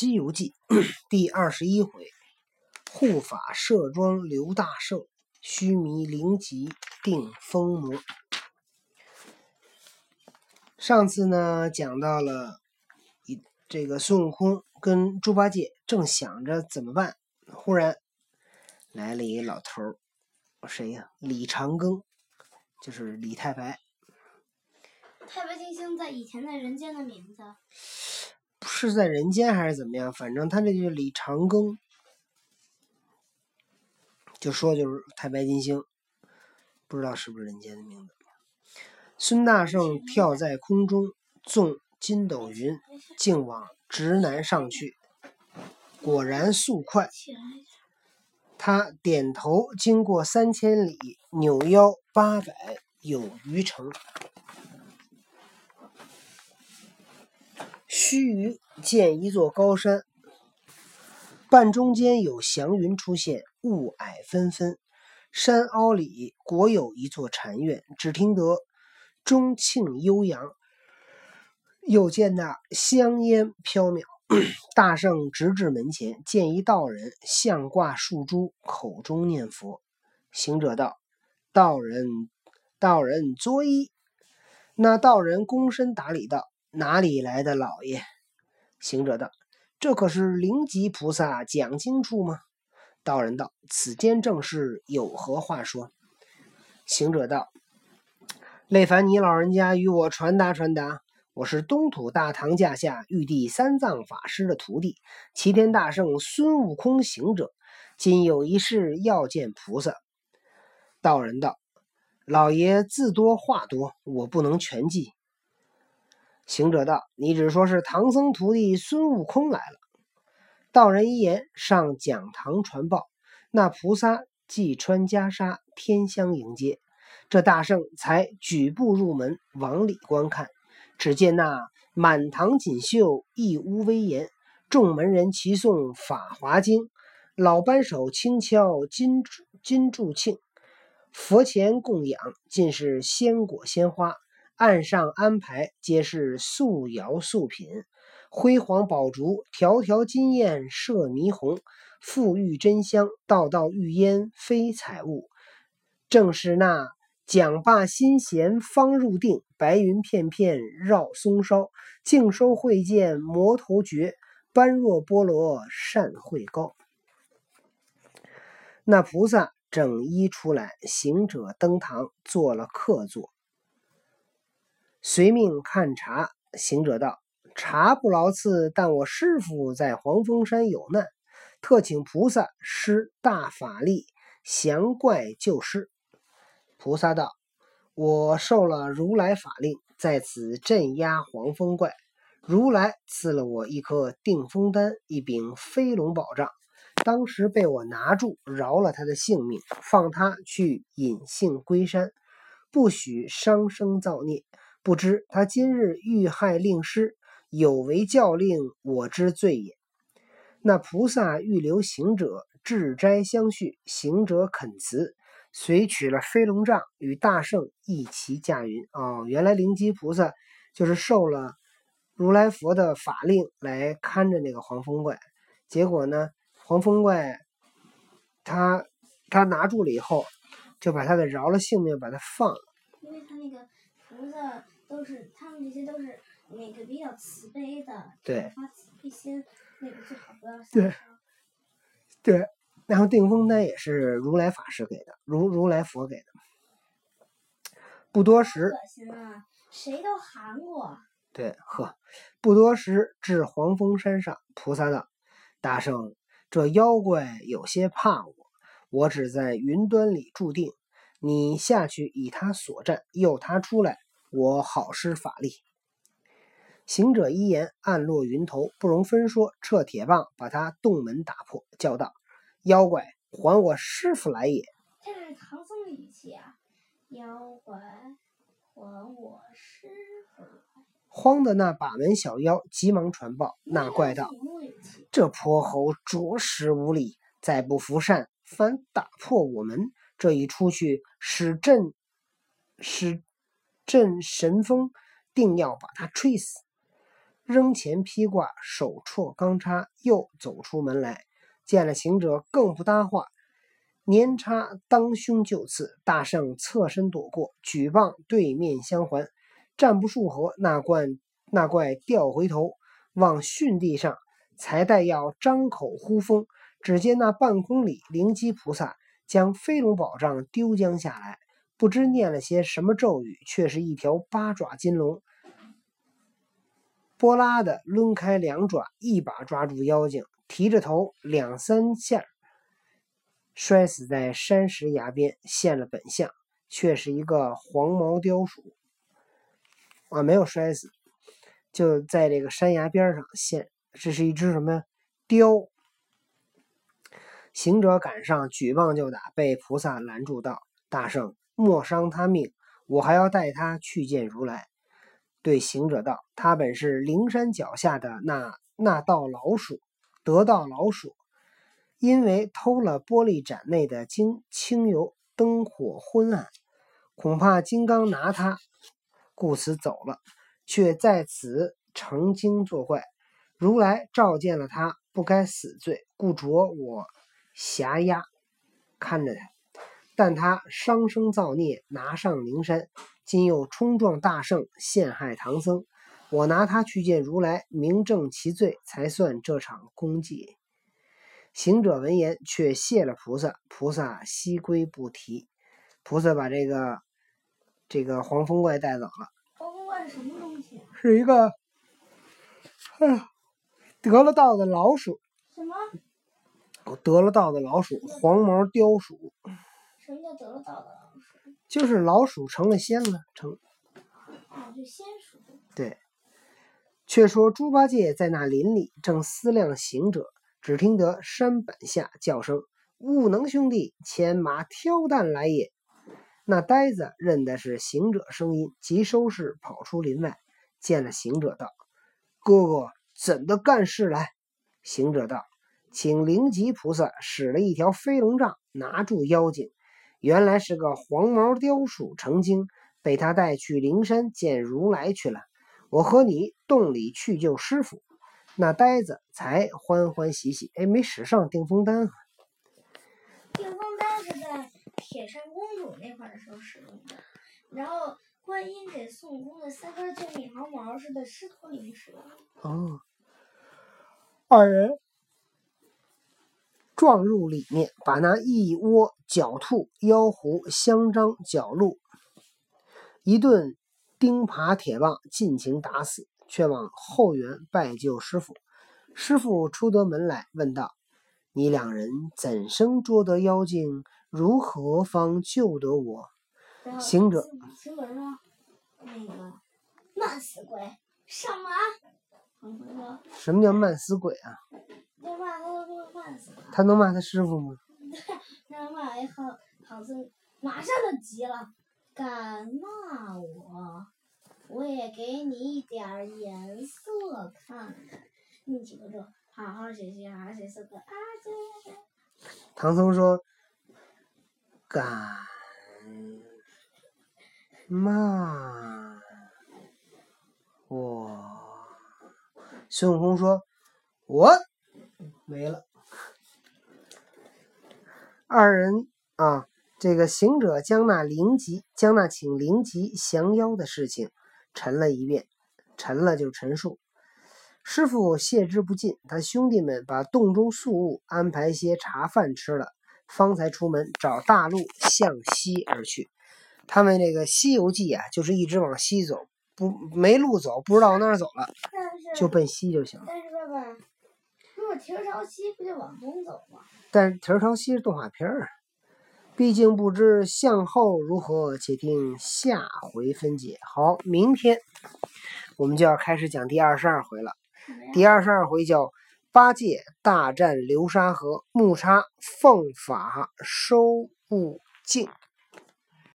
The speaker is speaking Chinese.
西游记第二十一回，护法摄庄刘大圣，须弥灵吉定风魔。上次呢，讲到了这个孙悟空跟猪八戒正想着怎么办，忽然来了一老头儿，谁呀？李长庚，就是李太白。太白金星在以前在人间的名字。是在人间还是怎么样？反正他这就李长庚，就说就是太白金星，不知道是不是人间的名字。孙大圣跳在空中，纵筋斗云，竟往直南上去。果然速快，他点头，经过三千里，扭腰八百有余程。须臾见一座高山，半中间有祥云出现，雾霭纷纷。山凹里果有一座禅院，只听得钟磬悠扬，又见那香烟飘渺。大圣直至门前，见一道人相挂树珠，口中念佛。行者道：“道人，道人作揖。”那道人躬身打礼道。哪里来的老爷？行者道：“这可是灵吉菩萨讲经处吗？”道人道：“此间正是，有何话说？”行者道：“累烦你老人家与我传达传达。我是东土大唐驾下玉帝三藏法师的徒弟，齐天大圣孙悟空行者，今有一事要见菩萨。”道人道：“老爷字多话多，我不能全记。”行者道：“你只说是唐僧徒弟孙悟空来了。”道人一言，上讲堂传报。那菩萨即穿袈裟，天香迎接。这大圣才举步入门，往里观看。只见那满堂锦绣，一屋威严。众门人齐诵《法华经》，老班手轻敲金金柱磬，佛前供养尽是鲜果鲜花。案上安排皆是素肴素品，辉煌宝烛，条条金焰射霓虹，馥郁真香，道道玉烟飞彩雾。正是那讲罢心弦方入定，白云片片绕松梢，净收会见摩头诀，般若波罗善会高。那菩萨整衣出来，行者登堂做了客座。随命看茶，行者道：“茶不劳赐，但我师傅在黄风山有难，特请菩萨施大法力降怪救师。”菩萨道：“我受了如来法令，在此镇压黄风怪。如来赐了我一颗定风丹，一柄飞龙宝杖，当时被我拿住，饶了他的性命，放他去隐性归山，不许伤生造孽。”不知他今日遇害令师，有违教令，我之罪也。那菩萨欲留行者致斋相续，行者恳辞，遂取了飞龙杖，与大圣一齐驾云。哦，原来灵吉菩萨就是受了如来佛的法令来看着那个黄风怪。结果呢，黄风怪他他拿住了以后，就把他给饶了性命，把他放了。菩萨都是，他们这些都是那个比较慈悲的，对，发慈悲心，那个最好不要对，对，然后定风丹也是如来法师给的，如如来佛给的。不多时，恶心啊！谁都喊过。对，呵，不多时至黄风山上，菩萨道：“大圣，这妖怪有些怕我，我只在云端里注定。”你下去以他所战，诱他出来，我好施法力。行者一言，暗落云头，不容分说，撤铁棒，把他洞门打破，叫道：“妖怪，还我师傅来也！”这是唐僧的语气啊！妖怪，还我师傅来！慌的那把门小妖急忙传报，那怪道：“这泼猴着实无礼，再不服善，反打破我门。”这一出去，使朕使阵神风，定要把他吹死。扔钱披挂，手绰钢叉，又走出门来。见了行者，更不搭话，年叉当胸就刺。大圣侧身躲过，举棒对面相还，战不数合，那怪那怪掉回头，往巽地上，才待要张口呼风，只见那半空里灵吉菩萨将飞龙宝杖丢将下来，不知念了些什么咒语，却是一条八爪金龙。波拉的抡开两爪，一把抓住妖精，提着头两三下，摔死在山石崖边，现了本相，却是一个黄毛雕鼠。啊，没有摔死，就在这个山崖边上现。这是一只什么呀？雕。行者赶上，举棒就打，被菩萨拦住道：“大圣，莫伤他命，我还要带他去见如来。”对行者道：“他本是灵山脚下的那那道老鼠，得道老鼠，因为偷了玻璃盏内的精清油，灯火昏暗，恐怕金刚拿他，故此走了，却在此成精作怪。如来召见了他，不该死罪，故着我辖押看着他。但他伤生造孽，拿上灵山。”今又冲撞大圣，陷害唐僧，我拿他去见如来，明正其罪，才算这场功绩。行者闻言，却谢了菩萨，菩萨西归不提。菩萨把这个这个黄风怪带走了。黄风怪是什么东西？是一个，哎呀，得了道的老鼠。什么？得了道的老鼠，黄毛雕鼠。什么叫得了道的？就是老鼠成了仙了，成。哦，就仙鼠。对。却说猪八戒在那林里正思量行者，只听得山板下叫声：“悟能兄弟，牵马挑担来也。”那呆子认的是行者声音，急收拾跑出林外，见了行者道：“哥哥怎的干事来？”行者道：“请灵吉菩萨使了一条飞龙杖，拿住妖精。”原来是个黄毛雕鼠成精，被他带去灵山见如来去了。我和你洞里去救师傅，那呆子才欢欢喜喜。哎，没使上定风丹啊。定风丹是在铁扇公主那块的时候使用的，然后观音给孙悟空的三根救命毫毛是在狮驼岭使用的。哦，二人。撞入里面，把那一窝狡兔、妖狐、香樟、角鹿一顿钉耙铁棒尽情打死，却往后园拜救师傅。师傅出得门来，问道：“你两人怎生捉得妖精？如何方救得我？”行者，行者说：“那个慢死鬼上马。”什么叫慢死鬼啊？他骂他都会骂死他。能骂他师傅吗？对，他骂一唐唐僧，马上就急了，敢骂我，我也给你一点颜色看看。你记住，好好学习，好好学习，啊。唐僧说：“敢骂我。”孙悟空说：“我。”没了。二人啊，这个行者将那灵吉、将那请灵吉降妖的事情陈了一遍，陈了就陈述。师傅谢之不尽，他兄弟们把洞中宿物安排些茶饭吃了，方才出门找大路向西而去。他们这个《西游记》啊，就是一直往西走，不没路走，不知道往哪儿走了，就奔西就行了。但是爸爸。蹄儿朝西不就往东走吗？但是蹄儿朝西是动画片儿，毕竟不知向后如何，且听下回分解。好，明天我们就要开始讲第二十二回了。第二十二回叫八戒大战流沙河，木叉奉法收悟净。